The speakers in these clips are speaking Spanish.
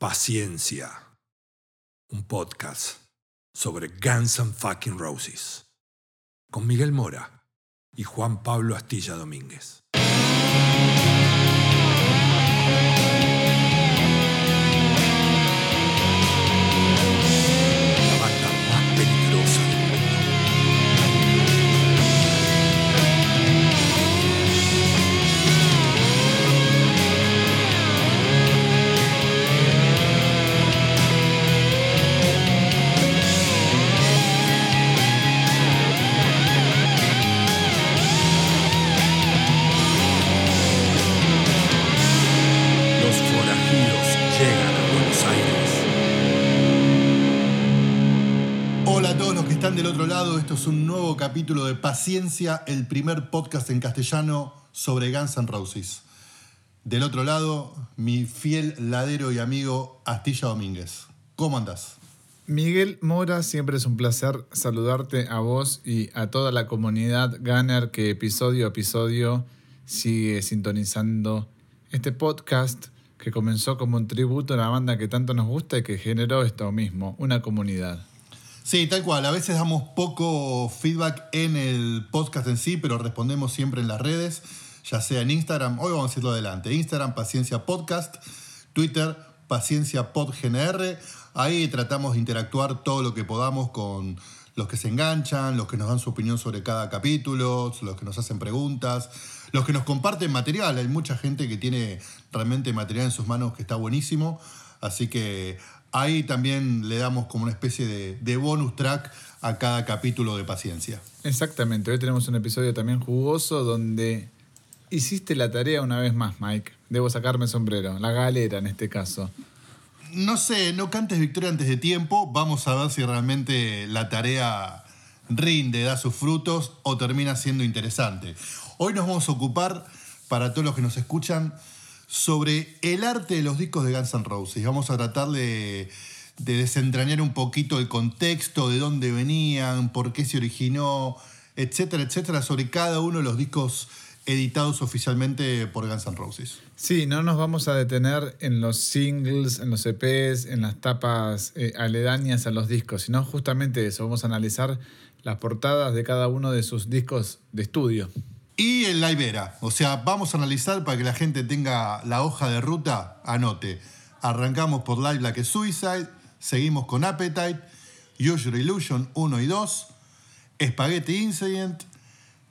Paciencia, un podcast sobre Guns and Fucking Roses, con Miguel Mora y Juan Pablo Astilla Domínguez. Del otro lado, esto es un nuevo capítulo de Paciencia, el primer podcast en castellano sobre Guns N' Roses. Del otro lado, mi fiel ladero y amigo Astilla Domínguez. ¿Cómo andás? Miguel Mora, siempre es un placer saludarte a vos y a toda la comunidad Gunner que episodio a episodio sigue sintonizando este podcast que comenzó como un tributo a la banda que tanto nos gusta y que generó esto mismo, una comunidad. Sí, tal cual. A veces damos poco feedback en el podcast en sí, pero respondemos siempre en las redes, ya sea en Instagram, hoy vamos a decirlo adelante, Instagram Paciencia Podcast, Twitter Paciencia Pod GNR. Ahí tratamos de interactuar todo lo que podamos con los que se enganchan, los que nos dan su opinión sobre cada capítulo, los que nos hacen preguntas, los que nos comparten material. Hay mucha gente que tiene realmente material en sus manos que está buenísimo. Así que ahí también le damos como una especie de, de bonus track a cada capítulo de paciencia. Exactamente, hoy tenemos un episodio también jugoso donde hiciste la tarea una vez más, Mike. Debo sacarme el sombrero, la galera en este caso. No sé, no cantes victoria antes de tiempo. Vamos a ver si realmente la tarea rinde, da sus frutos o termina siendo interesante. Hoy nos vamos a ocupar, para todos los que nos escuchan, sobre el arte de los discos de Guns N' Roses. Vamos a tratar de, de desentrañar un poquito el contexto, de dónde venían, por qué se originó, etcétera, etcétera, sobre cada uno de los discos editados oficialmente por Guns N' Roses. Sí, no nos vamos a detener en los singles, en los EPs, en las tapas eh, aledañas a los discos, sino justamente eso. Vamos a analizar las portadas de cada uno de sus discos de estudio. Y el live era. O sea, vamos a analizar para que la gente tenga la hoja de ruta, anote. Arrancamos por Live Like a Suicide, seguimos con Appetite, Your Illusion 1 y 2, Spaghetti Incident,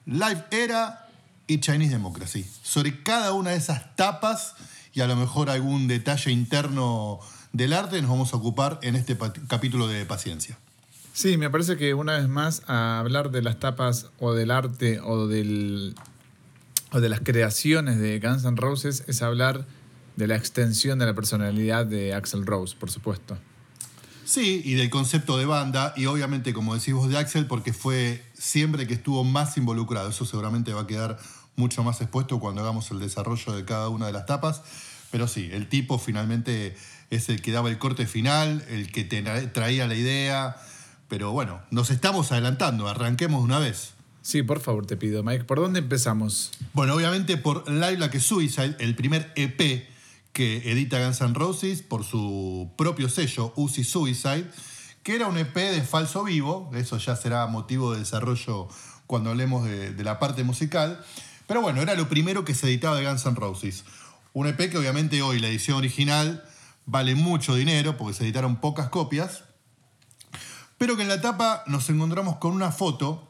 Live Era y Chinese Democracy. Sobre cada una de esas tapas y a lo mejor algún detalle interno del arte nos vamos a ocupar en este capítulo de Paciencia. Sí, me parece que una vez más a hablar de las tapas o del arte o, del, o de las creaciones de Guns N' Roses es hablar de la extensión de la personalidad de Axel Rose, por supuesto. Sí, y del concepto de banda, y obviamente, como decís vos, de Axel, porque fue siempre que estuvo más involucrado. Eso seguramente va a quedar mucho más expuesto cuando hagamos el desarrollo de cada una de las tapas. Pero sí, el tipo finalmente es el que daba el corte final, el que traía la idea. Pero bueno, nos estamos adelantando, arranquemos de una vez. Sí, por favor, te pido, Mike. ¿Por dónde empezamos? Bueno, obviamente por Live Like Suicide, el primer EP que edita Guns N' Roses por su propio sello, Uzi Suicide, que era un EP de falso vivo, eso ya será motivo de desarrollo cuando hablemos de, de la parte musical, pero bueno, era lo primero que se editaba de Guns N' Roses. Un EP que obviamente hoy la edición original vale mucho dinero porque se editaron pocas copias, pero que en la tapa nos encontramos con una foto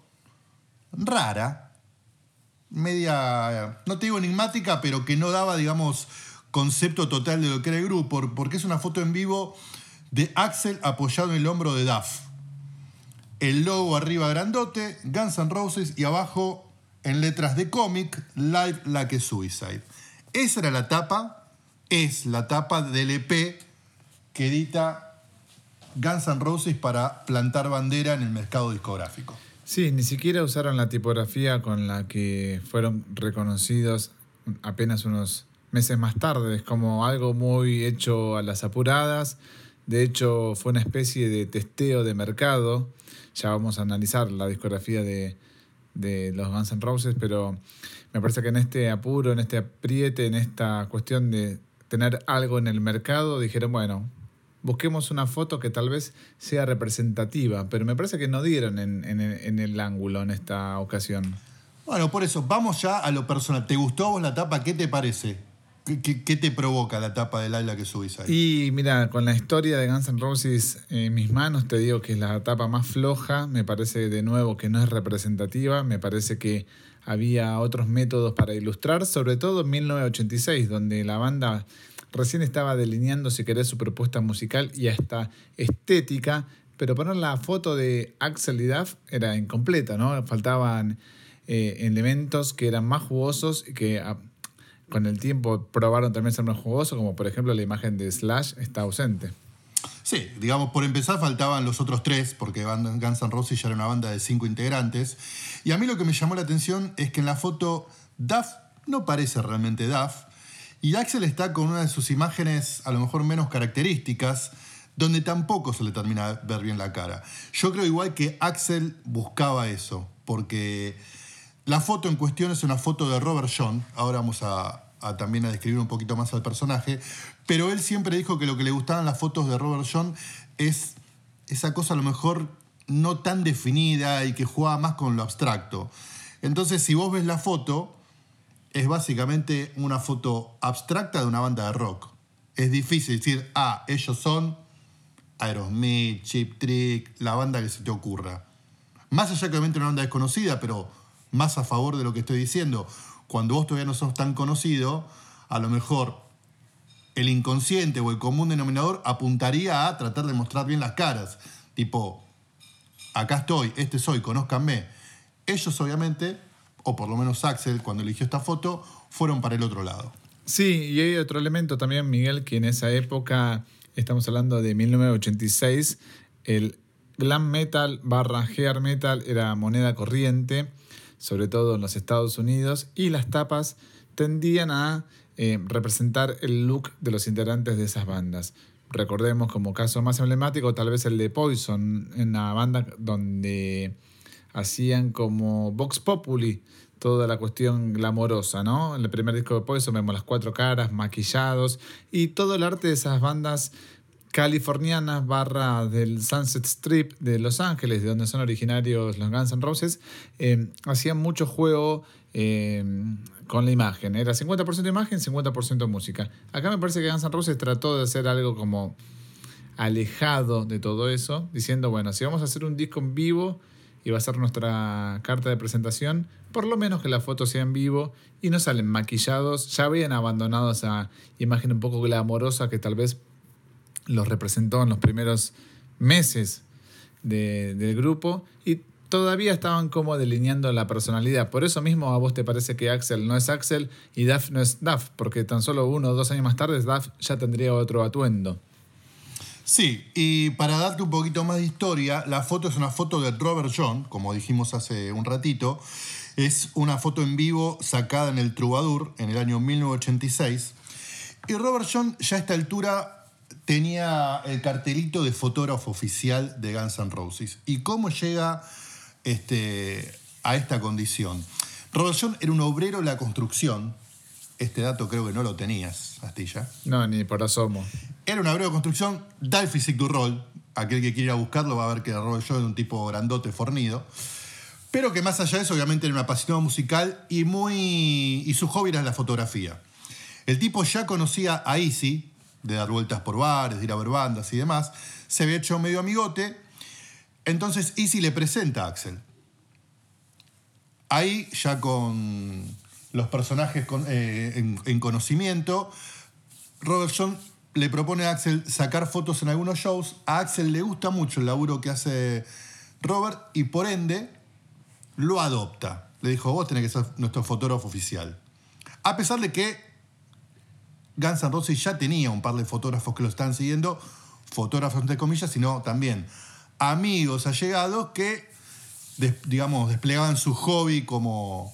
rara, media, no te digo enigmática, pero que no daba, digamos, concepto total de lo que era el grupo, porque es una foto en vivo de Axel apoyado en el hombro de Duff. El logo arriba grandote, Guns N' Roses, y abajo en letras de cómic, Live Like Suicide. Esa era la tapa, es la tapa del EP que edita Guns N' Roses para plantar bandera en el mercado discográfico. Sí, ni siquiera usaron la tipografía con la que fueron reconocidos apenas unos meses más tarde. Es como algo muy hecho a las apuradas. De hecho, fue una especie de testeo de mercado. Ya vamos a analizar la discografía de, de los Guns N' Roses, pero me parece que en este apuro, en este apriete, en esta cuestión de tener algo en el mercado, dijeron, bueno, busquemos una foto que tal vez sea representativa, pero me parece que no dieron en, en el- en el ángulo en esta ocasión. Bueno, por eso, vamos ya a lo personal. ¿Te gustó a vos la tapa? ¿Qué te parece? ¿Qué, qué- qué te provoca la tapa del Laila que subís ahí? Y mira, con la historia de Guns N' Roses en mis manos, te digo que es la etapa más floja. Me parece de nuevo que no es representativa. Me parece que había otros métodos para ilustrar, sobre todo en 1986, donde la banda recién estaba delineando, si querés, su propuesta musical y hasta estética. Pero poner la foto de Axel y Duff era incompleta, ¿no? Faltaban eh, elementos que eran más jugosos y que ah, con el tiempo probaron también ser más jugosos, como por ejemplo la imagen de Slash está ausente. Sí, digamos, por empezar faltaban los otros tres, porque Guns N' Roses ya era una banda de cinco integrantes. Y a mí lo que me llamó la atención es que en la foto Duff no parece realmente Duff. Y Axel está con una de sus imágenes a lo mejor menos características, donde tampoco se le termina de ver bien la cara. Yo creo igual que Axel buscaba eso, porque la foto en cuestión es una foto de Robert John. Ahora vamos a, también a describir un poquito más al personaje. Pero él siempre dijo que lo que le gustaban las fotos de Robert John es esa cosa a lo mejor no tan definida y que jugaba más con lo abstracto. Entonces, si vos ves la foto, es básicamente una foto abstracta de una banda de rock. Es difícil decir, ah, ellos son Aerosmith, Chip Trick, la banda que se te ocurra. Más allá que obviamente una banda desconocida, pero más a favor de lo que estoy diciendo, cuando vos todavía no sos tan conocido, a lo mejor el inconsciente o el común denominador apuntaría a tratar de mostrar bien las caras. Tipo, acá estoy, este soy, conózcanme. Ellos obviamente, o por lo menos Axel cuando eligió esta foto, fueron para el otro lado. Sí, y hay otro elemento también, Miguel, que en esa época, estamos hablando de 1986, el glam metal barra hair metal era moneda corriente, sobre todo en los Estados Unidos, y las tapas tendían a eh, representar el look de los integrantes de esas bandas. Recordemos como caso más emblemático tal vez el de Poison, en la banda donde hacían como Vox Populi, toda la cuestión glamorosa, ¿no? En el primer disco de Poison vemos las cuatro caras, maquillados, y todo el arte de esas bandas californianas barra del Sunset Strip de Los Ángeles, de donde son originarios los Guns N' Roses, eh, hacían mucho juego eh, con la imagen. Era 50% imagen, 50% música. Acá me parece que Guns N' Roses trató de hacer algo como alejado de todo eso, diciendo, bueno, si vamos a hacer un disco en vivo y va a ser nuestra carta de presentación, por lo menos que la foto sea en vivo y no salen maquillados, ya habían abandonado esa imagen un poco glamorosa que tal vez los representó en los primeros meses de- del grupo y todavía estaban como delineando la personalidad. Por eso mismo a vos te parece que Axel no es Axel y Duff no es Duff, porque tan solo uno o dos años más tarde Duff ya tendría otro atuendo. Sí, y para darte un poquito más de historia, la foto es una foto de Robert John, como dijimos hace un ratito. Es una foto en vivo sacada en el Troubadour en el año 1986. Y Robert John ya a esta altura tenía el cartelito de fotógrafo oficial de Guns N' Roses. ¿Y cómo llega este, a esta condición? Robert John era un obrero de la construcción. Este dato creo que no lo tenías, Astilla. No, ni por asomo. Era un obrero de construcción, da el physique du rol. Aquel que quiera buscarlo va a ver que John era un tipo grandote, fornido. Pero que más allá de eso, obviamente era un apasionado musical y muy. y su hobby era la fotografía. El tipo ya conocía a Easy, de dar vueltas por bares, de ir a ver bandas y demás. Se había hecho medio amigote. Entonces Easy le presenta a Axel. Ahí, ya con los personajes eh, en, en conocimiento, Robert John le propone a Axel sacar fotos en algunos shows. A Axel le gusta mucho el laburo que hace Robert y por ende lo adopta. Le dijo, vos tenés que ser nuestro fotógrafo oficial. A pesar de que Guns N' Roses ya tenía un par de fotógrafos que lo están siguiendo, fotógrafos entre comillas, sino también amigos allegados que, digamos, desplegaban su hobby como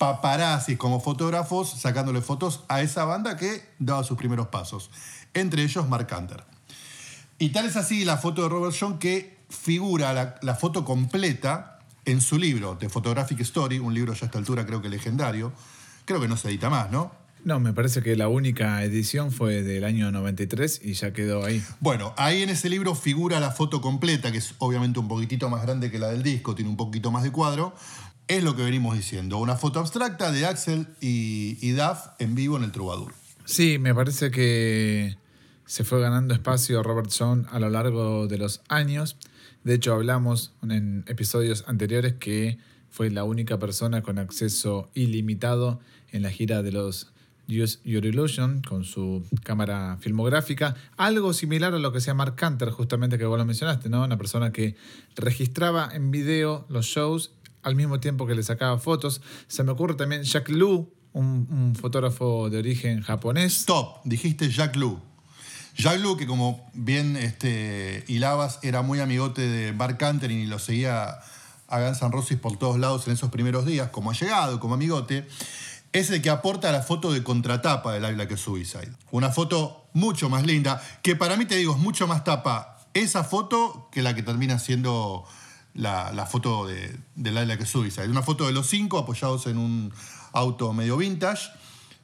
paparazzis, como fotógrafos, sacándole fotos a esa banda que daba sus primeros pasos. Entre ellos Mark Hunter. Y tal es así la foto de Robert John que figura la, la foto completa en su libro, The Photographic Story, un libro ya a esta altura creo que legendario. Creo que no se edita más, ¿no? No, me parece que la única edición fue del año 93 y ya quedó ahí. Bueno, ahí en ese libro figura la foto completa, que es obviamente un poquitito más grande que la del disco, tiene un poquito más de cuadro. Es lo que venimos diciendo, una foto abstracta de Axel y, y Duff en vivo en el Troubadour. Sí, me parece que se fue ganando espacio Robert John a lo largo de los años. De hecho, hablamos en episodios anteriores que fue la única persona con acceso ilimitado en la gira de los Use Your Illusion con su cámara filmográfica. Algo similar a lo que hacía Mark Canter, justamente que vos lo mencionaste, ¿no? Una persona que registraba en video los shows al mismo tiempo que le sacaba fotos. Se me ocurre también Jack Lu, un, un fotógrafo de origen japonés. Stop, dijiste Jack Lu. Jack Lu, que como bien este, hilabas, era muy amigote de Mark Canter y lo seguía a Guns N' Roses por todos lados en esos primeros días, como ha llegado, como amigote, es el que aporta la foto de contratapa del Live Like Suicide. Una foto mucho más linda, que para mí te digo, es mucho más tapa esa foto que la que termina siendo la, foto de, de Live Like Suicide. Una foto de los cinco apoyados en un auto medio vintage,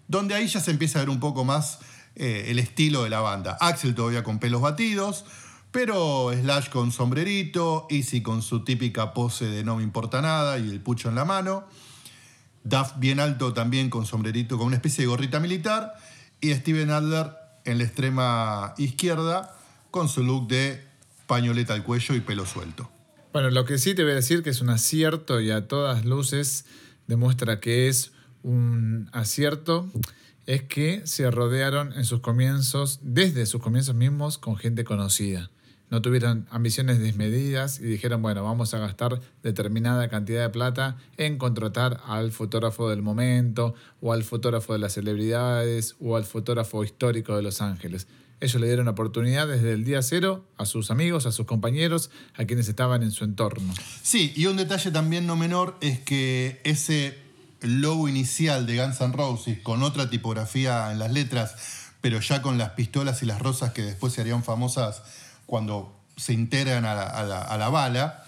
donde ahí ya se empieza a ver un poco más eh, el estilo de la banda. Axel todavía con pelos batidos, pero Slash con sombrerito, Easy con su típica pose de no me importa nada y el pucho en la mano. Duff bien alto también con sombrerito, con una especie de gorrita militar. Y Steven Adler en la extrema izquierda con su look de pañoleta al cuello y pelo suelto. Bueno, lo que sí te voy a decir que es un acierto y a todas luces demuestra que es un acierto es que se rodearon en sus comienzos, desde sus comienzos mismos, con gente conocida. No tuvieron ambiciones desmedidas y dijeron, bueno, vamos a gastar determinada cantidad de plata en contratar al fotógrafo del momento, o al fotógrafo de las celebridades, o al fotógrafo histórico de Los Ángeles. Ellos le dieron oportunidad desde el día cero a sus amigos, a sus compañeros, a quienes estaban en su entorno. Sí, y un detalle también no menor es que ese logo inicial de Guns N' Roses con otra tipografía en las letras, pero ya con las pistolas y las rosas que después se harían famosas cuando se integran a la, a la- a la bala,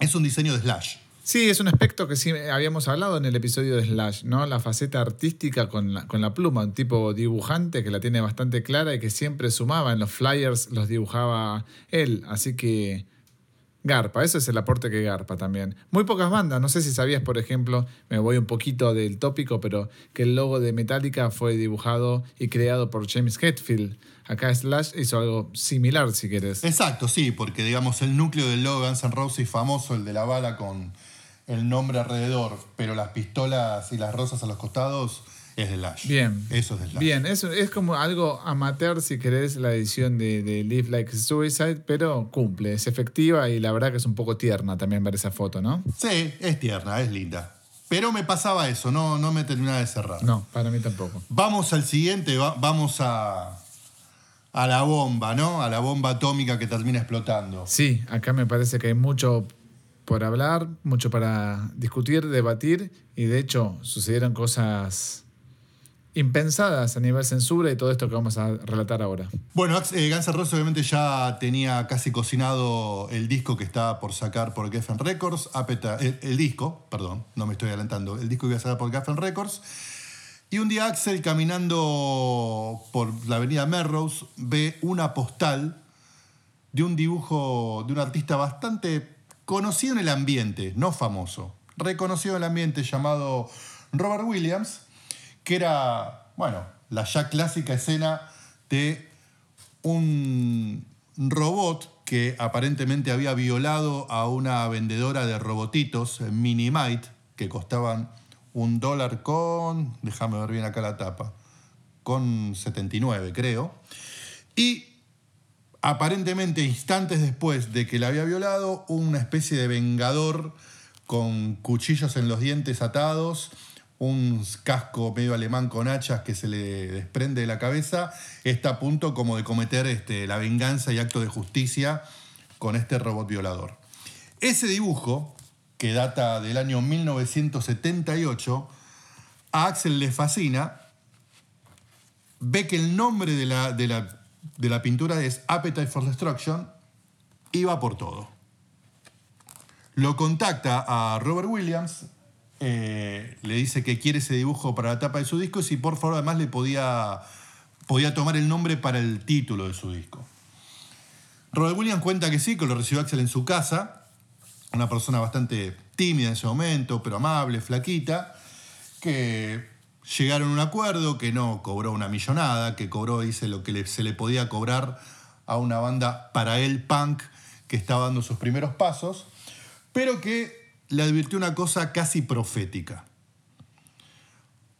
es un diseño de Slash. Sí, es un aspecto que sí habíamos hablado en el episodio de Slash, ¿no? La faceta artística con la, con la pluma, un tipo dibujante que la tiene bastante clara y que siempre sumaba en los flyers, los dibujaba él. Así que Garpa, eso es el aporte que Garpa también. Muy pocas bandas, no sé si sabías, por ejemplo, me voy un poquito del tópico, pero que el logo de Metallica fue dibujado y creado por James Hetfield. Acá Slash hizo algo similar, si querés. Exacto, sí, porque digamos el núcleo del logo de Guns N' Roses famoso, el de la bala con el nombre alrededor, pero las pistolas y las rosas a los costados, es de Slash. Bien. Eso es de Slash. Bien, es, es como algo amateur, si querés, la edición de, de Live Like Suicide, pero cumple, es efectiva y la verdad que es un poco tierna también ver esa foto, ¿no? Sí, es tierna, es linda. Pero me pasaba eso, no, no me terminaba de cerrar. No, para mí tampoco. Vamos al siguiente, va- vamos a, a la bomba, ¿no? A la bomba atómica que termina explotando. Sí, acá me parece que hay mucho por hablar, mucho para discutir, debatir, y de hecho sucedieron cosas impensadas a nivel censura y todo esto que vamos a relatar ahora. Bueno, eh, Guns N' Roses obviamente ya tenía casi cocinado el disco que estaba por sacar por Geffen Records, el, el disco, perdón, no me estoy adelantando, el disco que iba a sacar por Geffen Records. Y un día Axel caminando por la avenida Melrose ve una postal de un dibujo de un artista bastante conocido en el ambiente, no famoso, reconocido en el ambiente llamado Robert Williams, que era, bueno, la ya clásica escena de un robot que aparentemente había violado a una vendedora de robotitos, Minimite, que costaban un dólar con, déjame ver bien acá la tapa, con 79 creo. Y aparentemente instantes después de que la había violado, una especie de vengador con cuchillos en los dientes atados, un casco medio alemán con hachas que se le desprende de la cabeza, está a punto como de cometer este, la venganza y acto de justicia con este robot violador. Ese dibujo, que data del año 1978, a Axel le fascina ve que el nombre de la, de la, de la pintura es Appetite for Destruction va por todo. Lo contacta a Robert Williams eh, le dice que quiere ese dibujo para la tapa de su disco y si por favor además le podía, podía tomar el nombre para el título de su disco. Robert Williams cuenta que sí, que lo recibió Axel en su casa, una persona bastante tímida en ese momento, pero amable, flaquita, que llegaron a un acuerdo, que no cobró una millonada, que cobró, dice, lo que se le podía cobrar a una banda para él punk que estaba dando sus primeros pasos, pero que le advirtió una cosa casi profética.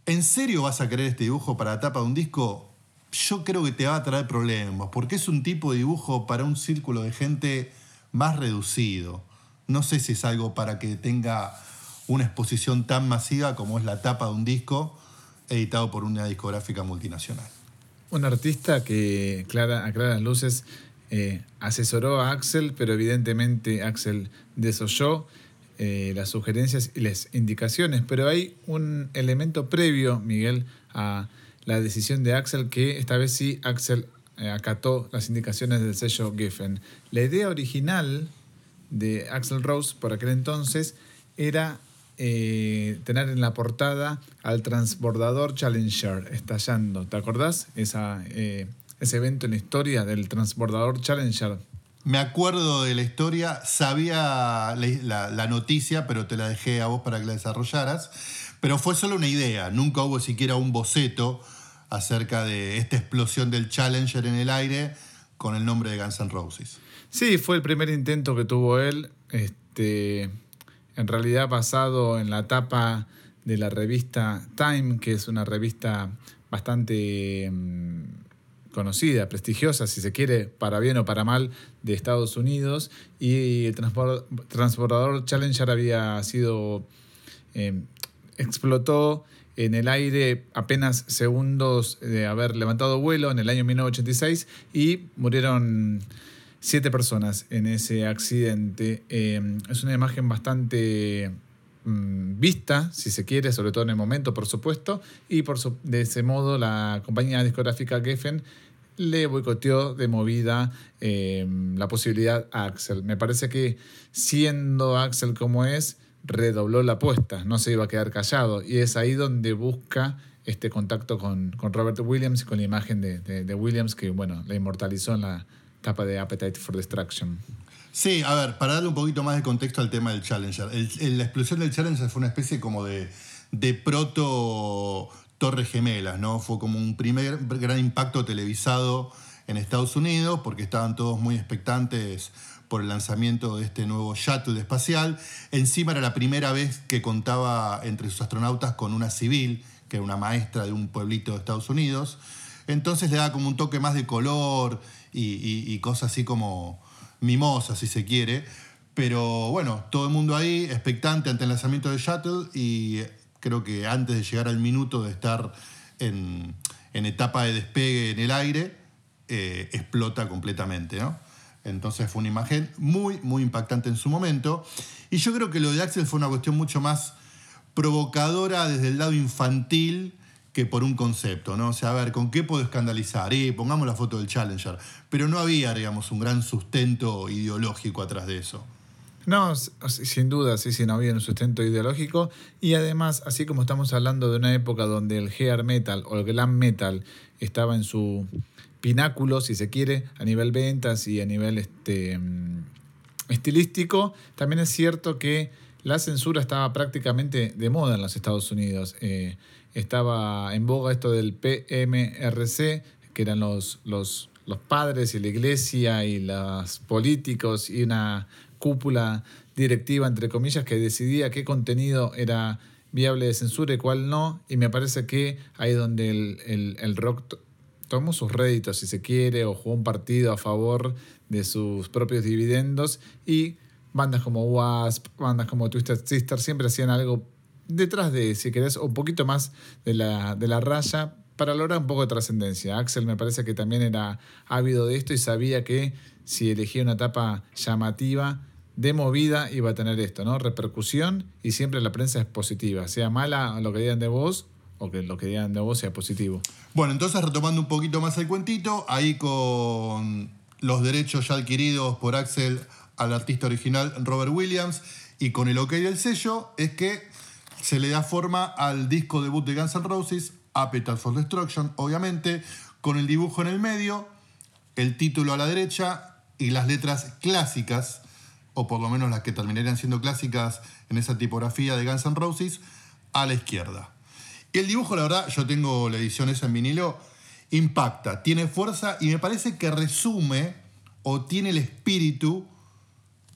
¿En serio vas a querer este dibujo para la tapa de un disco? Yo creo que te va a traer problemas, porque es un tipo de dibujo para un círculo de gente más reducido. No sé si es algo para que tenga una exposición tan masiva como es la tapa de un disco editado por una discográfica multinacional. Un artista que, clara, a claras luces, eh, asesoró a Axel, pero evidentemente Axel desoyó eh, las sugerencias y las indicaciones, pero hay un elemento previo, Miguel, a la decisión de Axel, que esta vez sí Axel eh, acató las indicaciones del sello Giffen. La idea original de Axel Rose por aquel entonces era eh, tener en la portada al transbordador Challenger estallando. ¿Te acordás? Esa, ese evento en la historia del transbordador Challenger me acuerdo de la historia, sabía la, noticia, pero te la dejé a vos para que la desarrollaras. Pero fue solo una idea, nunca hubo siquiera un boceto acerca de esta explosión del Challenger en el aire con el nombre de Guns N' Roses. Sí, fue el primer intento que tuvo él, este, en realidad basado en la tapa de la revista Time, que es una revista bastante... Mm, conocida, prestigiosa, si se quiere, para bien o para mal, de Estados Unidos. Y el transbordador Challenger había sido. Eh, explotó en el aire apenas segundos de haber levantado vuelo en el año 1986 y murieron siete personas en ese accidente. Eh, es una imagen bastante mm, vista, si se quiere, sobre todo en el momento, por supuesto, y por de ese modo la compañía discográfica Geffen le boicoteó de movida em, la posibilidad a Axel. Me parece que siendo Axel como es, redobló la apuesta, no se iba a quedar callado. Y es ahí donde busca este contacto con, Robert Williams y con la imagen de, Williams que, bueno, la inmortalizó en la tapa de Appetite for Destruction. Sí, a ver, para darle un poquito más de contexto al tema del Challenger. la explosión del Challenger fue una especie como de, de proto Torres Gemelas, ¿no? Fue como un primer gran impacto televisado en Estados Unidos, porque estaban todos muy expectantes por el lanzamiento de este nuevo shuttle espacial. Encima era la primera vez que contaba entre sus astronautas con una civil, que era una maestra de un pueblito de Estados Unidos. Entonces le daba como un toque más de color y, cosas así como mimosas, si se quiere. Pero bueno, todo el mundo ahí expectante ante el lanzamiento del shuttle y creo que antes de llegar al minuto de estar en, etapa de despegue en el aire, eh, explota completamente, ¿no? Entonces fue una imagen muy, muy impactante en su momento. Y yo creo que lo de Axel fue una cuestión mucho más provocadora desde el lado infantil que por un concepto, ¿no? O sea, a ver, ¿con qué puedo escandalizar? Y pongamos la foto del Challenger. Pero no había, digamos, un gran sustento ideológico atrás de eso. No, sin duda, sí, sí, no había un sustento ideológico. Y además, así como estamos hablando de una época donde el hair metal o el glam metal estaba en su pináculo, si se quiere, a nivel ventas y a nivel este, mm, estilístico, también es cierto que la censura estaba prácticamente de moda en los Estados Unidos. Eh, estaba en boga esto del PMRC, que eran los, los, los padres y la iglesia y los políticos y una cúpula directiva, entre comillas, que decidía qué contenido era viable de censura y cuál no. Y me parece que ahí donde el, rock tomó sus réditos, si se quiere, o jugó un partido a favor de sus propios dividendos. Y bandas como Wasp, bandas como Twisted Sister, siempre hacían algo detrás de, si querés, un poquito más de la, de la raya para lograr un poco de trascendencia. Axel me parece que también era ávido de esto y sabía que si elegía una etapa llamativa, de movida iba a tener esto, ¿no? Repercusión y siempre la prensa es positiva, sea mala lo que digan de vos o que lo que digan de vos sea positivo. Bueno, entonces retomando un poquito más el cuentito, ahí con los derechos ya adquiridos por Axel al artista original Robert Williams y con el ok del sello, es que se le da forma al disco debut de Guns N' Roses, Appetite for Destruction, obviamente, con el dibujo en el medio, el título a la derecha y las letras clásicas, o por lo menos las que terminarían siendo clásicas en esa tipografía de Guns N' Roses, a la izquierda. Y el dibujo, la verdad, yo tengo la edición esa en vinilo, impacta, tiene fuerza y me parece que resume o tiene el espíritu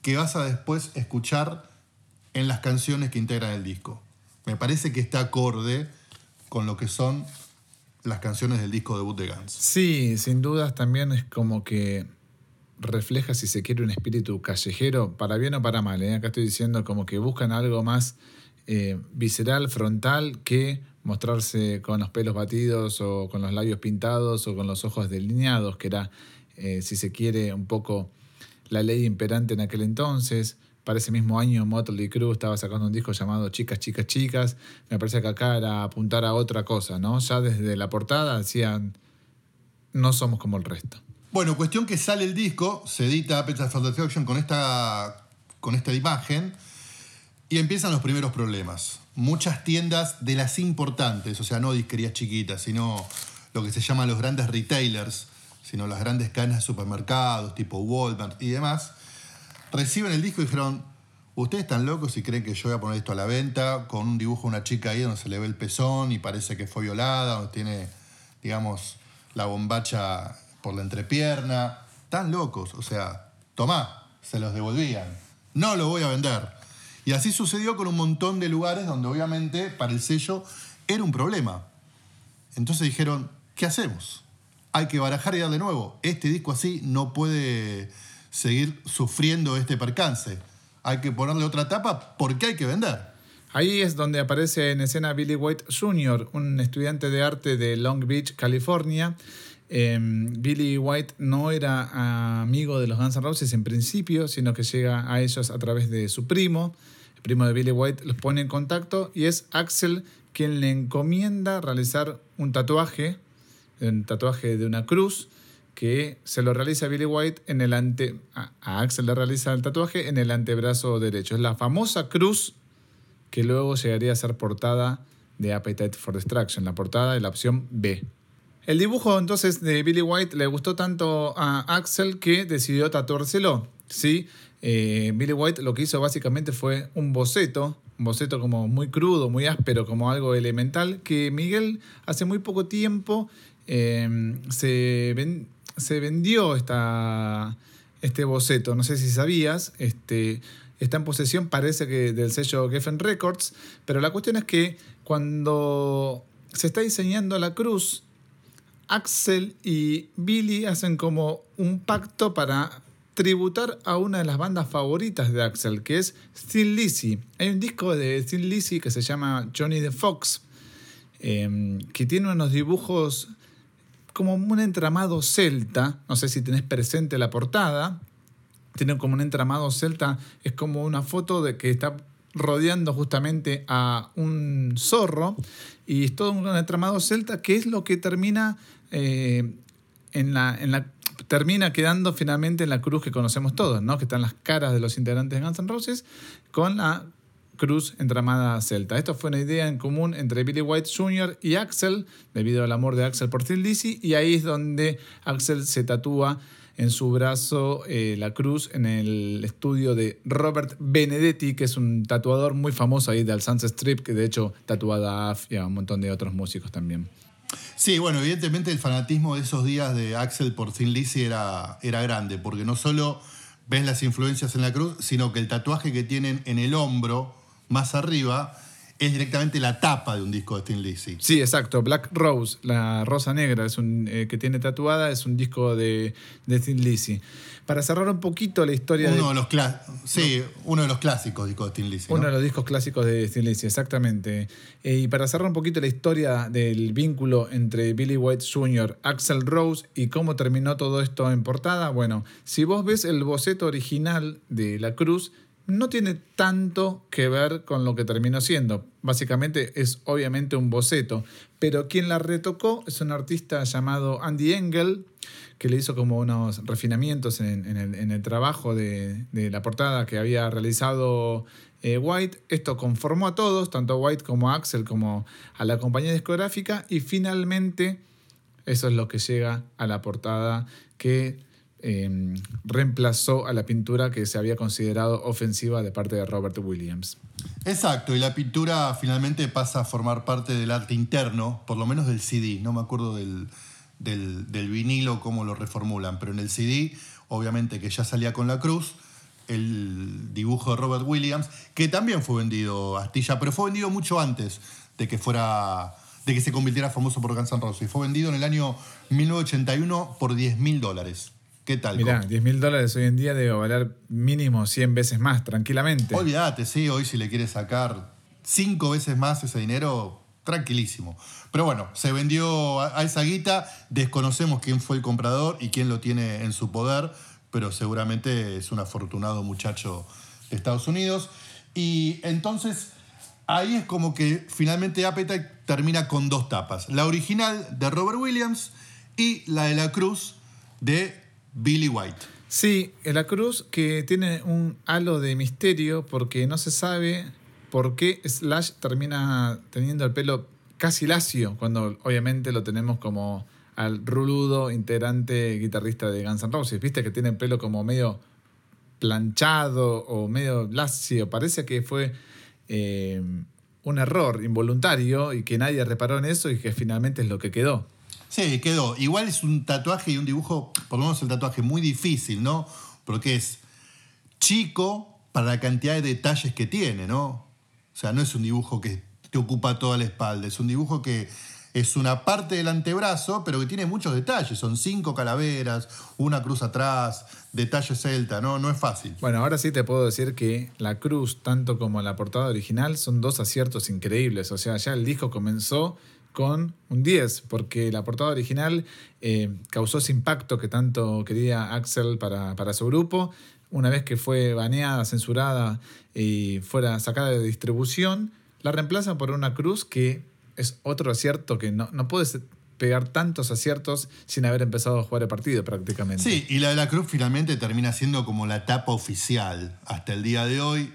que vas a después escuchar en las canciones que integran el disco. Me parece que está acorde con lo que son las canciones del disco debut de Guns. Sí, sin dudas también es como que refleja, si se quiere, un espíritu callejero, para bien o para mal. ¿eh? Acá estoy diciendo como que buscan algo más eh, visceral, frontal, que mostrarse con los pelos batidos o con los labios pintados o con los ojos delineados, que era, eh, si se quiere, un poco la ley imperante en aquel entonces. Para ese mismo año, Motley Crue estaba sacando un disco llamado Chicas, Chicas, Chicas. Me parece que acá era apuntar a otra cosa, ¿no? Ya desde la portada decían, no somos como el resto. Bueno, cuestión que sale el disco, se edita Appetite for Destruction con esta, con esta imagen y empiezan los primeros problemas. Muchas tiendas de las importantes, o sea, no disquerías chiquitas, sino lo que se llaman los grandes retailers, sino las grandes cadenas de supermercados tipo Walmart y demás, reciben el disco y dijeron, ustedes están locos si creen que yo voy a poner esto a la venta con un dibujo de una chica ahí donde se le ve el pezón y parece que fue violada, donde tiene, digamos, la bombacha por la entrepierna. Tan locos, o sea, tomá, se los devolvían. No lo voy a vender. Y así sucedió con un montón de lugares donde obviamente para el sello era un problema. Entonces dijeron, ¿qué hacemos? Hay que barajar y dar de nuevo. Este disco así no puede seguir sufriendo este percance. Hay que ponerle otra tapa porque hay que vender. Ahí es donde aparece en escena Billy White Jr., un estudiante de arte de Long Beach, California, Em, Billy White no era amigo de los Guns N' Roses en principio, sino que llega a ellos a través de su primo. El primo de Billy White los pone en contacto y es Axel quien le encomienda realizar un tatuaje, un tatuaje de una cruz, que se lo realiza Billy White en el ante. A Axel le realiza el tatuaje en el antebrazo derecho. Es la famosa cruz que luego llegaría a ser portada de Appetite for Destruction, la portada de la opción B. El dibujo entonces de Billy White le gustó tanto a Axel que decidió tatuárselo. ¿sí? Eh, Billy White lo que hizo básicamente fue un boceto, un boceto como muy crudo, muy áspero, como algo elemental, que Miguel hace muy poco tiempo eh, se, se, vendió esta, este boceto. No sé si sabías, este, está en posesión, parece que del sello Geffen Records, pero la cuestión es que cuando se está diseñando la cruz, Axel y Billy hacen como un pacto para tributar a una de las bandas favoritas de Axel, que es Thin Lizzy. Hay un disco de Thin Lizzy que se llama Johnny the Fox, em, que tiene unos dibujos como un entramado celta. No sé si tenés presente la portada. Tiene como un entramado celta, es como una foto de que está rodeando justamente a un zorro y es todo un entramado celta que es lo que termina eh, en, la, en la termina quedando finalmente en la cruz que conocemos todos, ¿no? que están las caras de los integrantes de Guns N' Roses con la cruz entramada celta. Esto fue una idea en común entre Billy White Jr. y Axel, debido al amor de Axel por Phil Lizzy, y ahí es donde Axel se tatúa en su brazo eh, la cruz en el estudio de Robert Benedetti, que es un tatuador muy famoso ahí del Sunset Strip, que de hecho tatúa a Duff y a un montón de otros músicos también. Sí, bueno, evidentemente el fanatismo de esos días de Axel por Thin Lizzy era, era grande, porque no solo ves las influencias en la cruz, sino que el tatuaje que tienen en el hombro, más arriba, es directamente la tapa de un disco de Thin Lizzy. Sí, exacto. Black Rose, la rosa negra, es un, eh, que tiene tatuada, es un disco de, de Thin Lizzy. Para cerrar un poquito la historia uno de... los sí, uno de los clásicos discos de Thin Lizzy. Uno de los discos clásicos de Thin Lizzy, exactamente. Eh, y para cerrar un poquito la historia del vínculo entre Billy White Jr., Axel Rose y cómo terminó todo esto en portada, bueno, si vos ves el boceto original de La Cruz, no tiene tanto que ver con lo que terminó siendo. Básicamente es obviamente un boceto, pero quien la retocó es un artista llamado Andy Engel, que le hizo como unos refinamientos en, el, trabajo de, la portada que había realizado eh, White. Esto conformó a todos, tanto a White como a Axel, como a la compañía discográfica, y finalmente eso es lo que llega a la portada que Em, reemplazó a la pintura que se había considerado ofensiva de parte de Robert Williams. Exacto, y la pintura finalmente pasa a formar parte del arte interno, por lo menos del CD, no me acuerdo del, del, vinilo, cómo lo reformulan, pero en el CD, obviamente que ya salía con la cruz, el dibujo de Robert Williams, que también fue vendido a Astilla, pero fue vendido mucho antes de que fuera de que se convirtiera famoso por Guns N' Roses. Fue vendido en el año 1981 por 10 mil dólares. ¿Qué tal? Mirá, 10 mil dólares hoy en día debe valer mínimo 100 veces más, tranquilamente. Olvídate, sí, hoy si le quieres sacar 5 veces más ese dinero, tranquilísimo. Pero bueno, se vendió a esa guita, desconocemos quién fue el comprador y quién lo tiene en su poder, pero seguramente es un afortunado muchacho de Estados Unidos. Y entonces ahí es como que finalmente Appetite termina con dos tapas, la original de Robert Williams y la de la Cruz de Billy White. Sí, la cruz que tiene un halo de misterio porque no se sabe por qué Slash termina teniendo el pelo casi lacio, cuando obviamente lo tenemos como al ruludo integrante guitarrista de Guns N' Roses. Viste que tiene el pelo como medio planchado o medio lacio. Parece que fue eh, un error involuntario y que nadie reparó en eso y que finalmente es lo que quedó. Sí, quedó. Igual es un tatuaje y un dibujo, por lo menos el tatuaje muy difícil, ¿no? Porque es chico para la cantidad de detalles que tiene, ¿no? O sea, no es un dibujo que te ocupa toda la espalda, es un dibujo que es una parte del antebrazo, pero que tiene muchos detalles. Son cinco calaveras, una cruz atrás, detalles celta, ¿no? No es fácil. Bueno, ahora sí te puedo decir que la cruz, tanto como la portada original, son dos aciertos increíbles. O sea, ya el disco comenzó con un 10, porque la portada original eh, causó ese impacto que tanto quería Axel para, para, su grupo. Una vez que fue baneada, censurada y fuera sacada de distribución, la reemplazan por una cruz que es otro acierto que no, no puedes pegar tantos aciertos sin haber empezado a jugar el partido prácticamente. Sí, y la de la cruz finalmente termina siendo como la etapa oficial hasta el día de hoy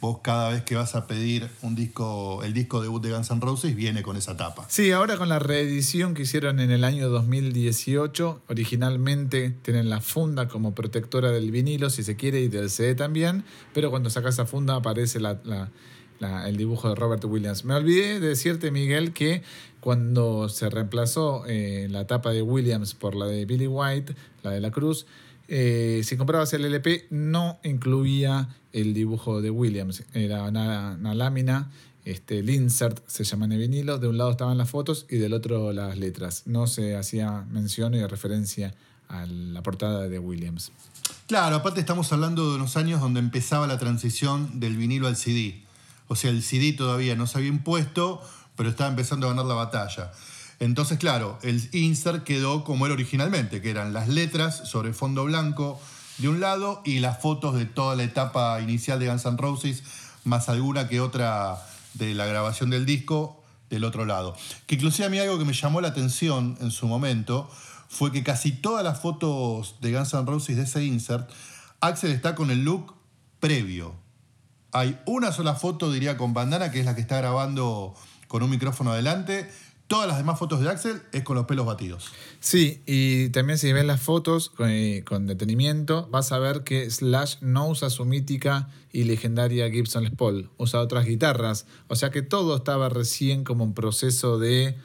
vos cada vez que vas a pedir un disco, el disco debut de Guns N' Roses viene con esa tapa. Sí, ahora con la reedición que hicieron en el año 2018, originalmente tienen la funda como protectora del vinilo, si se quiere, y del CD también, pero cuando sacas esa funda aparece el dibujo de Robert Williams. Me olvidé de decirte, Miguel, que cuando se reemplazó eh, la tapa de Williams por la de Billy White, la de la cruz, eh, si comprabas el LP no incluía el dibujo de Williams, era una, lámina, este, el insert se llama en vinilo, de un lado estaban las fotos y del otro las letras. No se hacía mención y referencia a la portada de Williams. Claro, aparte estamos hablando de unos años donde empezaba la transición del vinilo al CD. O sea, el CD todavía no se había impuesto, pero estaba empezando a ganar la batalla. Entonces, claro, el insert quedó como era originalmente, que eran las letras sobre fondo blanco de un lado y las fotos de toda la etapa inicial de Guns N' Roses, más alguna que otra de la grabación del disco del otro lado. Que inclusive a mí algo que me llamó la atención en su momento fue que casi todas las fotos de Guns N' Roses de ese insert, Axel está con el look previo. Hay una sola foto, diría, con bandana, que es la que está grabando con un micrófono adelante, Todas las demás fotos de Axel es con los pelos batidos. Sí, y también si ves las fotos eh, con, detenimiento, vas a ver que Slash no usa su mítica y legendaria Gibson Les Paul, usa otras guitarras. O sea que todo estaba recién como un proceso de,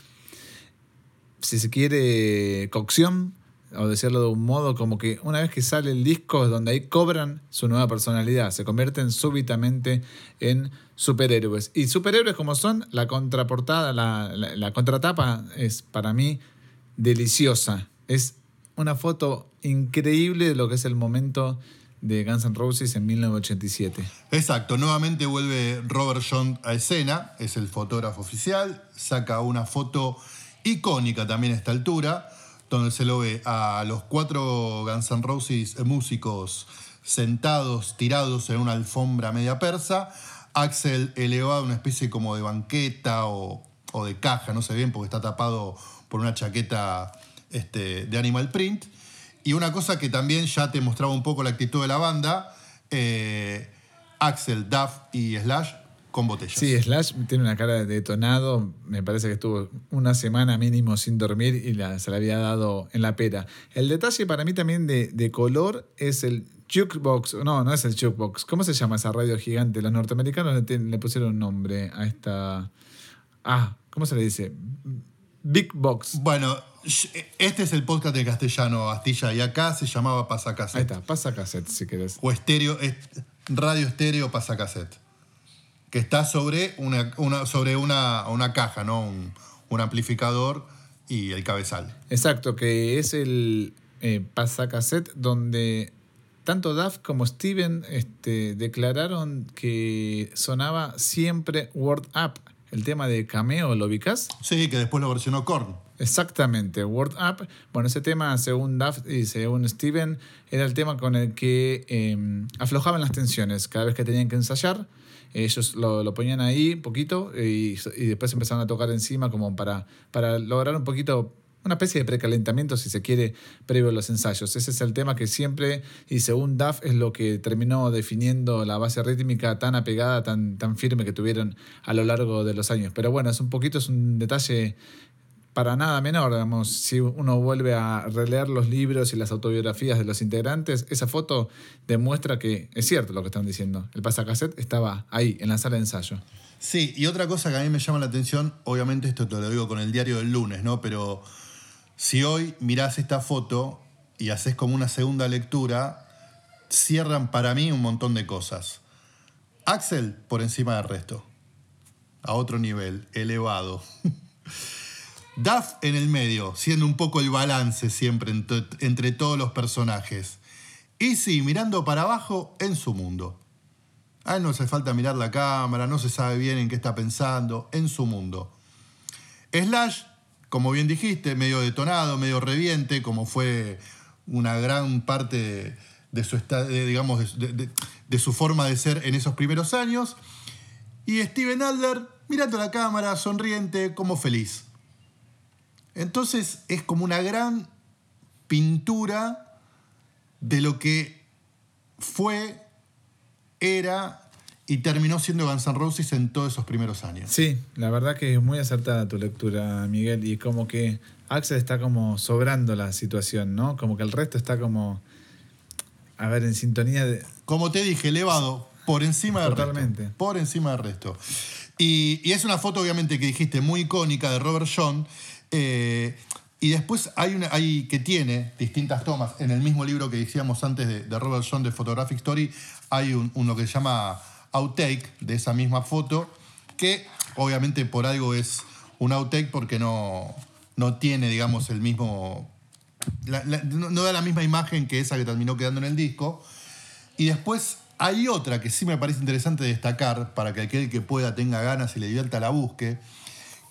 si se quiere, cocción o decirlo de un modo, como que una vez que sale el disco es donde ahí cobran su nueva personalidad, se convierten súbitamente en superhéroes. Y superhéroes como son, la contraportada, la, la, contratapa es para mí deliciosa. Es una foto increíble de lo que es el momento de Guns N' Roses en 1987. Exacto, nuevamente vuelve Robert John a escena, es el fotógrafo oficial, saca una foto icónica también a esta altura donde se lo ve a los cuatro Guns N' Roses músicos sentados, tirados en una alfombra media persa, Axel elevado a una especie como de banqueta o, de caja, no sé bien, porque está tapado por una chaqueta este, de Animal Print. Y una cosa que también ya te mostraba un poco la actitud de la banda, eh, Axel, Duff y Slash con botellas. Sí, Slash tiene una cara de detonado. Me parece que estuvo una semana mínimo sin dormir y la, se la había dado en la pera. El detalle para mí también de, de color es el jukebox. No, no es el jukebox. ¿Cómo se llama esa radio gigante? Los norteamericanos le, pusieron un nombre a esta. Ah, ¿cómo se le dice? Big Box. Bueno, este es el podcast de castellano Astilla y acá se llamaba Ahí Pasacassette. está, pasa cassette si querés. O estéreo, es- radio estéreo Pasacassette. Que está sobre una, una- sobre una, una caja, ¿no? Un, un amplificador y el cabezal. Exacto, que es el eh, pasacassette donde tanto Duff como Steven este, declararon que sonaba siempre Word Up. El tema de Cameo, ¿lo ubicás? Sí, que después lo versionó Korn. Exactamente, Word Up. Bueno, ese tema, según Duff y según Steven, era el tema con el que eh, aflojaban las tensiones cada vez que tenían que ensayar. Ellos lo, ponían ahí un poquito y, y después empezaron a tocar encima como para, para lograr un poquito, una especie de precalentamiento, si se quiere, previo a los ensayos. Ese es el tema que siempre, y según Duff, es lo que terminó definiendo la base rítmica tan apegada, tan, tan firme que tuvieron a lo largo de los años. Pero bueno, es un poquito, es un detalle para nada menor, digamos, si uno vuelve a releer los libros y las autobiografías de los integrantes, esa foto demuestra que es cierto lo que están diciendo. El pasacassette estaba ahí, en la sala de ensayo. Sí, y otra cosa que a mí me llama la atención, obviamente esto te lo digo con el diario del lunes, ¿no? Pero si hoy mirás esta foto y haces como una segunda lectura, cierran para mí un montón de cosas. Axel por encima del resto, a otro nivel, elevado. Duff en el medio, siendo un poco el balance siempre entre, todos los personajes. Easy mirando para abajo en su mundo. A él no hace falta mirar la cámara, no se sabe bien en qué está pensando, en su mundo. Slash, como bien dijiste, medio detonado, medio reviente, como fue una gran parte de su, de, digamos, de su forma de ser en esos primeros años. Y Steven Adler mirando la cámara, sonriente, como feliz. Entonces es como una gran pintura de lo que fue, era y terminó siendo Guns N' Roses en todos esos primeros años. Sí, la verdad que es muy acertada tu lectura, Miguel, y como que Axel está como sobrando la situación, ¿no? Como que el resto está como, a ver, en sintonía de... Como te dije, elevado por encima del Totalmente. resto. Por encima del resto. Y, y es una foto, obviamente, que dijiste, muy icónica de Robert John. Eh, y después hay una hay, que tiene distintas tomas. En el mismo libro que decíamos antes de, de Robert John de Photographic Story, hay un- uno que se llama outtake de esa misma foto, que obviamente por algo es un outtake porque no, no tiene, digamos, el mismo. no da la misma imagen que esa que terminó quedando en el disco. Y después hay otra que sí me parece interesante destacar para que aquel que pueda tenga ganas y le divierta la busque,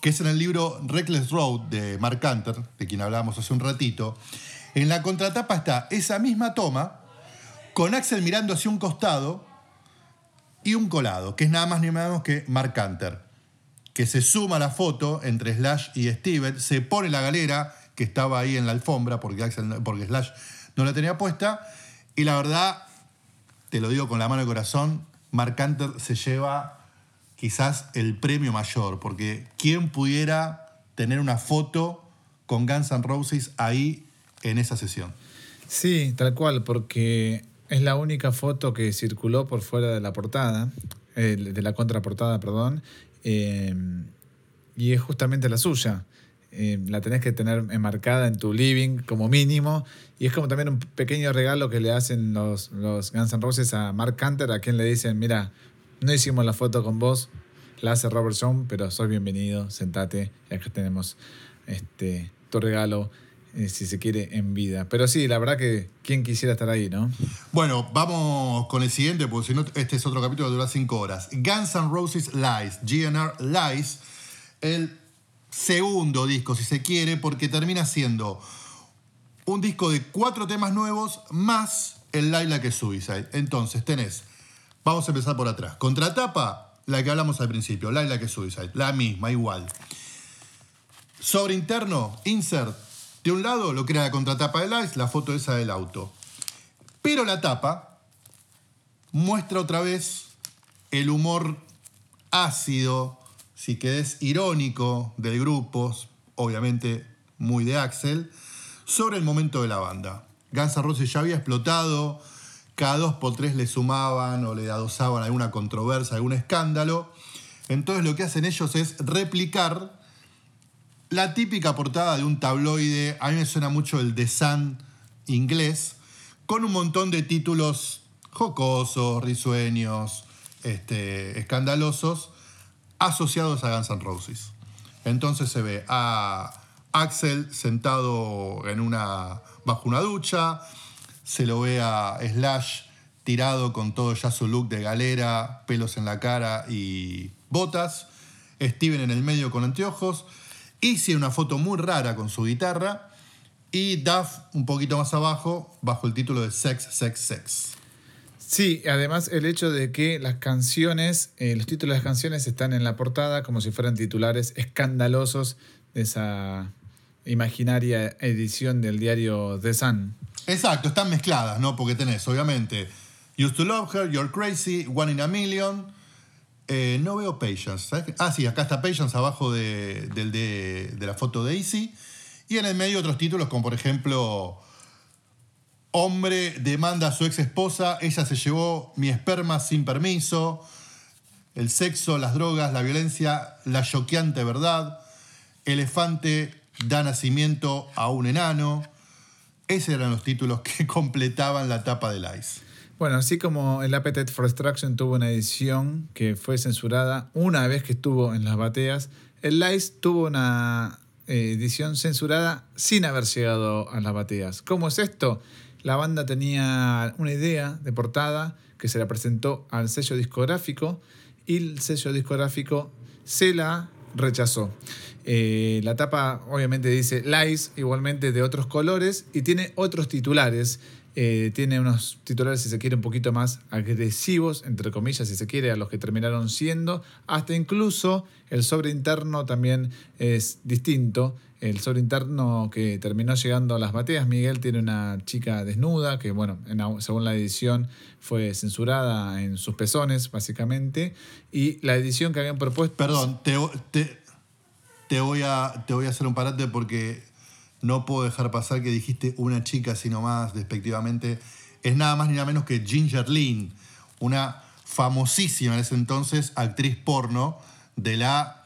que es en el libro Reckless Road de Mark Hunter, de quien hablábamos hace un ratito. En la contratapa está esa misma toma con Axel mirando hacia un costado y un colado, que es nada más ni menos que Mark Hunter, que se suma a la foto entre Slash y Steven, se pone la galera que estaba ahí en la alfombra porque, Axel, porque Slash no la tenía puesta, y la verdad, te lo digo con la mano de corazón, Mark Hunter se lleva quizás el premio mayor, porque ¿quién pudiera tener una foto con Guns N' Roses ahí en esa sesión? Sí, tal cual, porque es la única foto que circuló por fuera de la portada, de la contraportada, perdón, eh, y es justamente la suya. Eh, la tenés que tener enmarcada en tu living como mínimo, y es como también un pequeño regalo que le hacen los, los Guns N' Roses a Mark Hunter, a quien le dicen, mira, no hicimos la foto con vos, la hace Robert John, pero sos bienvenido, sentate, y acá tenemos este, tu regalo eh, si se quiere, en vida. Pero sí, la verdad que quién quisiera estar ahí, ¿no? Bueno, vamos con el siguiente, porque si no, este es otro capítulo que dura cinco horas. Guns N' Roses Lies, GNR Lies, el segundo disco, si se quiere, porque termina siendo un disco de cuatro temas nuevos más el Laila que Suicide. Entonces, tenés, vamos a empezar por atrás. Contratapa, la que hablamos al principio, Laila que Suicide, la misma, igual. Sobre interno, insert, De un lado, lo que era la contratapa del Ice, la foto esa del auto. Pero la tapa muestra otra vez el humor ácido, si querés, irónico del grupo, obviamente muy de Axel, sobre el momento de la banda. Guns N' Roses ya había explotado, cada dos por tres le sumaban o le adosaban alguna controversia, algún escándalo. Entonces lo que hacen ellos es replicar la típica portada de un tabloide, a mí me suena mucho el The Sun inglés, con un montón de títulos jocosos, risueños, este, escandalosos, asociados a Guns N' Roses. Entonces se ve a Axel sentado en una, bajo una ducha, se lo ve a Slash tirado con todo ya su look de galera, pelos en la cara y botas, Steven en el medio con anteojos, Hice una foto muy rara con su guitarra y Duff un poquito más abajo bajo el título de Sex, Sex, Sex. Sí, además el hecho de que las canciones, eh, los títulos de las canciones están en la portada como si fueran titulares escandalosos de esa imaginaria edición del diario The Sun. Exacto, están mezcladas, ¿no? Porque tenés, obviamente, Used to Love Her, You're Crazy, One in a Million. Eh, no veo Patience. Ah, sí, acá está Patience abajo de, de, la foto de Easy. Y en el medio otros títulos, como por ejemplo, Hombre demanda a su ex esposa, ella se llevó mi esperma sin permiso. El sexo, las drogas, la violencia, la choqueante verdad. Elefante da nacimiento a un enano. Esos eran los títulos que completaban la tapa del Ice. Bueno, así como el Appetite for Destruction tuvo una edición que fue censurada una vez que estuvo en las bateas, el Lice tuvo una eh, edición censurada sin haber llegado a las bateas. ¿Cómo es esto? La banda tenía una idea de portada que se la presentó al sello discográfico y el sello discográfico se la rechazó. Eh, la tapa obviamente dice Lice, igualmente de otros colores, y tiene otros titulares. Eh, tiene unos titulares, si se quiere, un poquito más agresivos, entre comillas, si se quiere, a los que terminaron siendo. Hasta incluso el sobre interno también es distinto. El sobre interno que terminó llegando a las bateas, Miguel tiene una chica desnuda, que bueno, según la edición fue censurada en sus pezones, básicamente. Y la edición que habían propuesto... Perdón, te, te, voy, a, te voy a hacer un parate porque no puedo dejar pasar que dijiste una chica, sino más despectivamente. Es nada más ni nada menos que Ginger Lynn, una famosísima en ese entonces actriz porno de la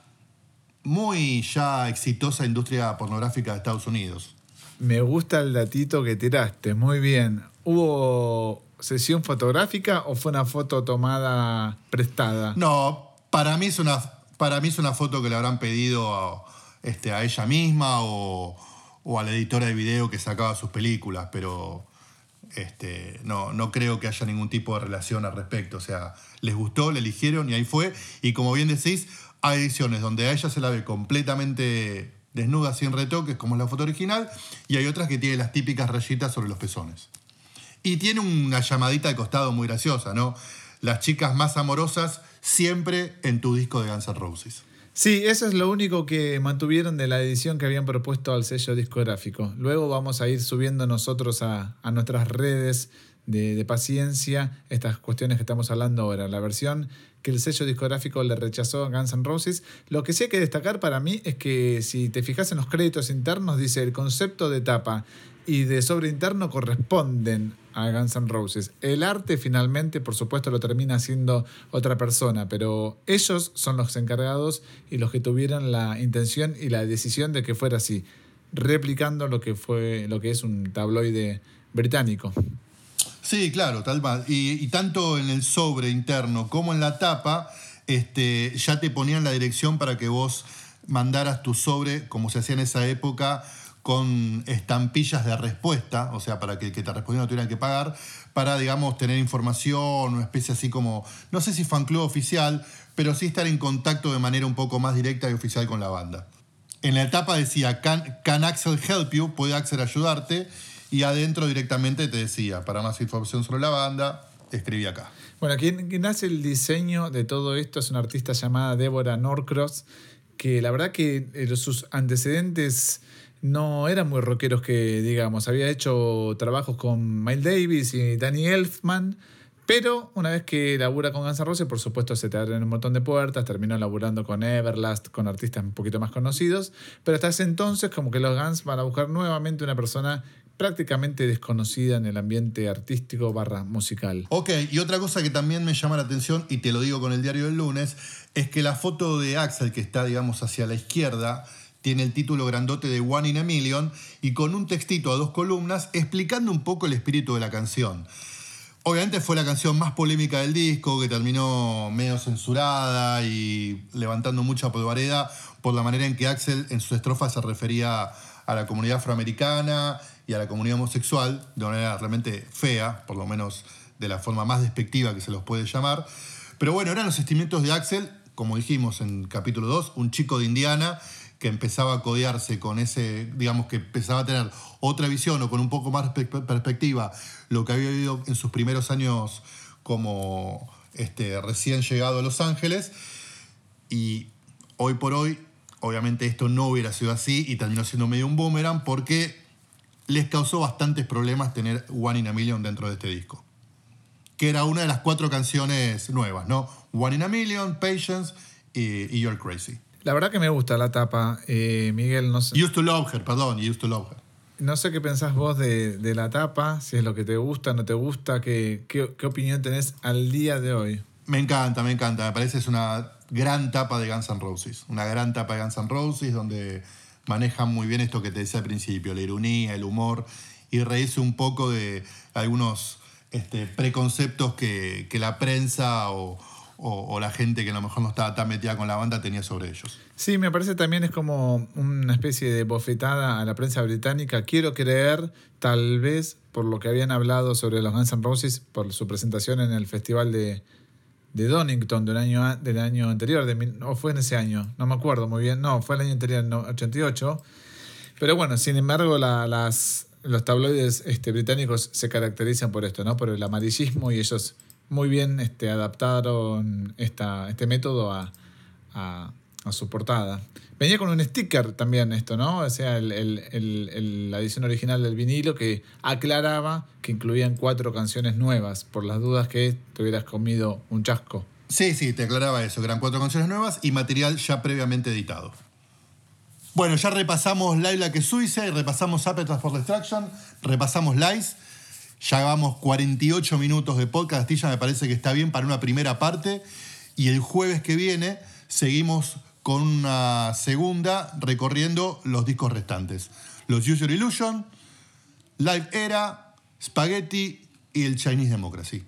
muy ya exitosa industria pornográfica de Estados Unidos. Me gusta el datito que tiraste, muy bien. ¿Hubo sesión fotográfica o fue una foto tomada prestada? No, para mí es una, para mí es una foto que le habrán pedido a, este, a ella misma o, o a la editora de video que sacaba sus películas, pero este, no, no creo que haya ningún tipo de relación al respecto. O sea, les gustó, le eligieron y ahí fue. Y como bien decís, hay ediciones donde a ella se la ve completamente desnuda, sin retoques, como es la foto original, y hay otras que tienen las típicas rayitas sobre los pezones. Y tiene una llamadita de costado muy graciosa, ¿no? Las chicas más amorosas siempre en tu disco de Guns N' Roses. Sí, eso es lo único que mantuvieron de la edición que habían propuesto al sello discográfico. Luego vamos a ir subiendo nosotros a, nuestras redes de, paciencia estas cuestiones que estamos hablando ahora. La versión que el sello discográfico le rechazó a Guns N' Roses. Lo que sí hay que destacar para mí es que si te fijas en los créditos internos, dice el concepto de tapa y de sobre interno corresponden a Guns N' Roses. El arte finalmente, por supuesto, lo termina haciendo otra persona, pero ellos son los encargados y los que tuvieron la intención y la decisión de que fuera así, replicando lo que fue, lo que es un tabloide británico. Sí, claro, tal vez. Y, tanto en el sobre interno como en la tapa, este, ya te ponían la dirección para que vos mandaras tu sobre, como se hacía en esa época, con estampillas de respuesta, o sea, para que el que te respondiera no tuviera que pagar, para, digamos, tener información, una especie así como, no sé si fan club oficial, pero sí estar en contacto de manera un poco más directa y oficial con la banda. En la etapa decía, can, Axel help you? ¿Puede Axel ayudarte? Y adentro directamente te decía, para más información sobre la banda, escribí acá. Bueno, quien, quien hace el diseño de todo esto es una artista llamada Débora Norcross, que la verdad que eh, sus antecedentes no eran muy rockeros que, digamos, había hecho trabajos con Miles Davis y Danny Elfman, pero una vez que labura con Guns N' Roses, por supuesto se te abren un montón de puertas, terminó laburando con Everlast, con artistas un poquito más conocidos, pero hasta ese entonces como que los Guns van a buscar nuevamente una persona prácticamente desconocida en el ambiente artístico barra musical. Ok, y otra cosa que también me llama la atención, y te lo digo con el diario del lunes, es que la foto de Axel, que está, digamos, hacia la izquierda, tiene el título grandote de One in a Million y con un textito a dos columnas explicando un poco el espíritu de la canción. Obviamente fue la canción más polémica del disco, que terminó medio censurada y levantando mucha polvareda por la manera en que Axel en sus estrofas se refería a la comunidad afroamericana y a la comunidad homosexual de una manera realmente fea, por lo menos de la forma más despectiva que se los puede llamar. Pero bueno, eran los sentimientos de Axel, como dijimos en capítulo 2, un chico de Indiana que empezaba a codearse con ese, digamos que empezaba a tener otra visión o con un poco más perspectiva lo que había vivido en sus primeros años como este, recién llegado a Los Ángeles. Y hoy por hoy, obviamente esto no hubiera sido así y terminó siendo medio un boomerang porque les causó bastantes problemas tener One in a Million dentro de este disco. Que era una de las cuatro canciones nuevas, ¿no? One in a Million, Patience y, You're Crazy. La verdad que me gusta la tapa, eh, Miguel. No sé. Used to Love Her, perdón, Used to Love Her. No sé qué pensás vos de, la tapa, si es lo que te gusta, no te gusta, qué, qué, opinión tenés al día de hoy. Me encanta, me encanta. Me parece que es una gran tapa de Guns N' Roses. Una gran tapa de Guns N' Roses donde manejan muy bien esto que te decía al principio, la ironía, el humor y reírse un poco de algunos este, preconceptos que, que la prensa o, o, la gente que a lo mejor no estaba tan metida con la banda tenía sobre ellos. Sí, me parece también es como una especie de bofetada a la prensa británica. Quiero creer, tal vez, por lo que habían hablado sobre los Guns N' Roses, por su presentación en el festival de, de Donington del año, del año anterior, de, o fue en ese año, no me acuerdo muy bien, no, fue el año anterior, en 88. Pero bueno, sin embargo, las, los tabloides este, británicos se caracterizan por esto, ¿no? Por el amarillismo y ellos muy bien este, adaptaron esta, este método a, a, su portada. Venía con un sticker también esto, ¿no? O sea, el, la edición original del vinilo que aclaraba que incluían cuatro canciones nuevas, por las dudas que te hubieras comido un chasco. Sí, sí, te aclaraba eso, que eran cuatro canciones nuevas y material ya previamente editado. Bueno, ya repasamos Live Like Suicide, repasamos Appetite for Destruction, repasamos Lies. Ya vamos 48 minutos de podcast y ya me parece que está bien para una primera parte. Y el jueves que viene seguimos con una segunda recorriendo los discos restantes. Los User Illusion, Live Era, Spaghetti y el Chinese Democracy.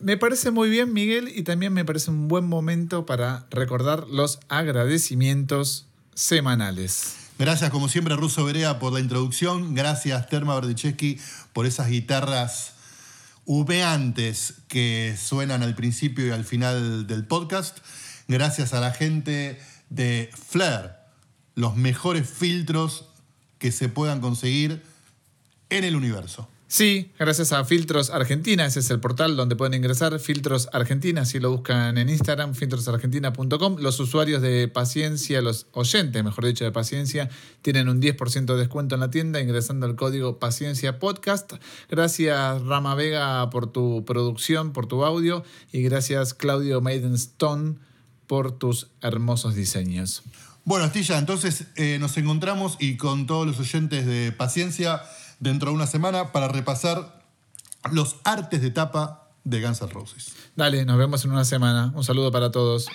Me parece muy bien, Miguel, y también me parece un buen momento para recordar los agradecimientos semanales. Gracias, como siempre, Russo Berea por la introducción. Gracias, Terma Berdichesky, por esas guitarras humeantes que suenan al principio y al final del podcast. Gracias a la gente de Flair, los mejores filtros que se puedan conseguir en el universo. Sí, gracias a Filtros Argentina, ese es el portal donde pueden ingresar, Filtros Argentina, si lo buscan en Instagram, filtrosargentina.com. Los usuarios de Paciencia, los oyentes, mejor dicho, de Paciencia, tienen un 10% de descuento en la tienda ingresando el código Paciencia Podcast. Gracias Rama Vega por tu producción, por tu audio y gracias Claudio Maidenstone por tus hermosos diseños. Bueno, Astilla, entonces eh, nos encontramos y con todos los oyentes de Paciencia dentro de una semana para repasar los artes de tapa de Guns N' Roses. Dale, nos vemos en una semana. Un saludo para todos.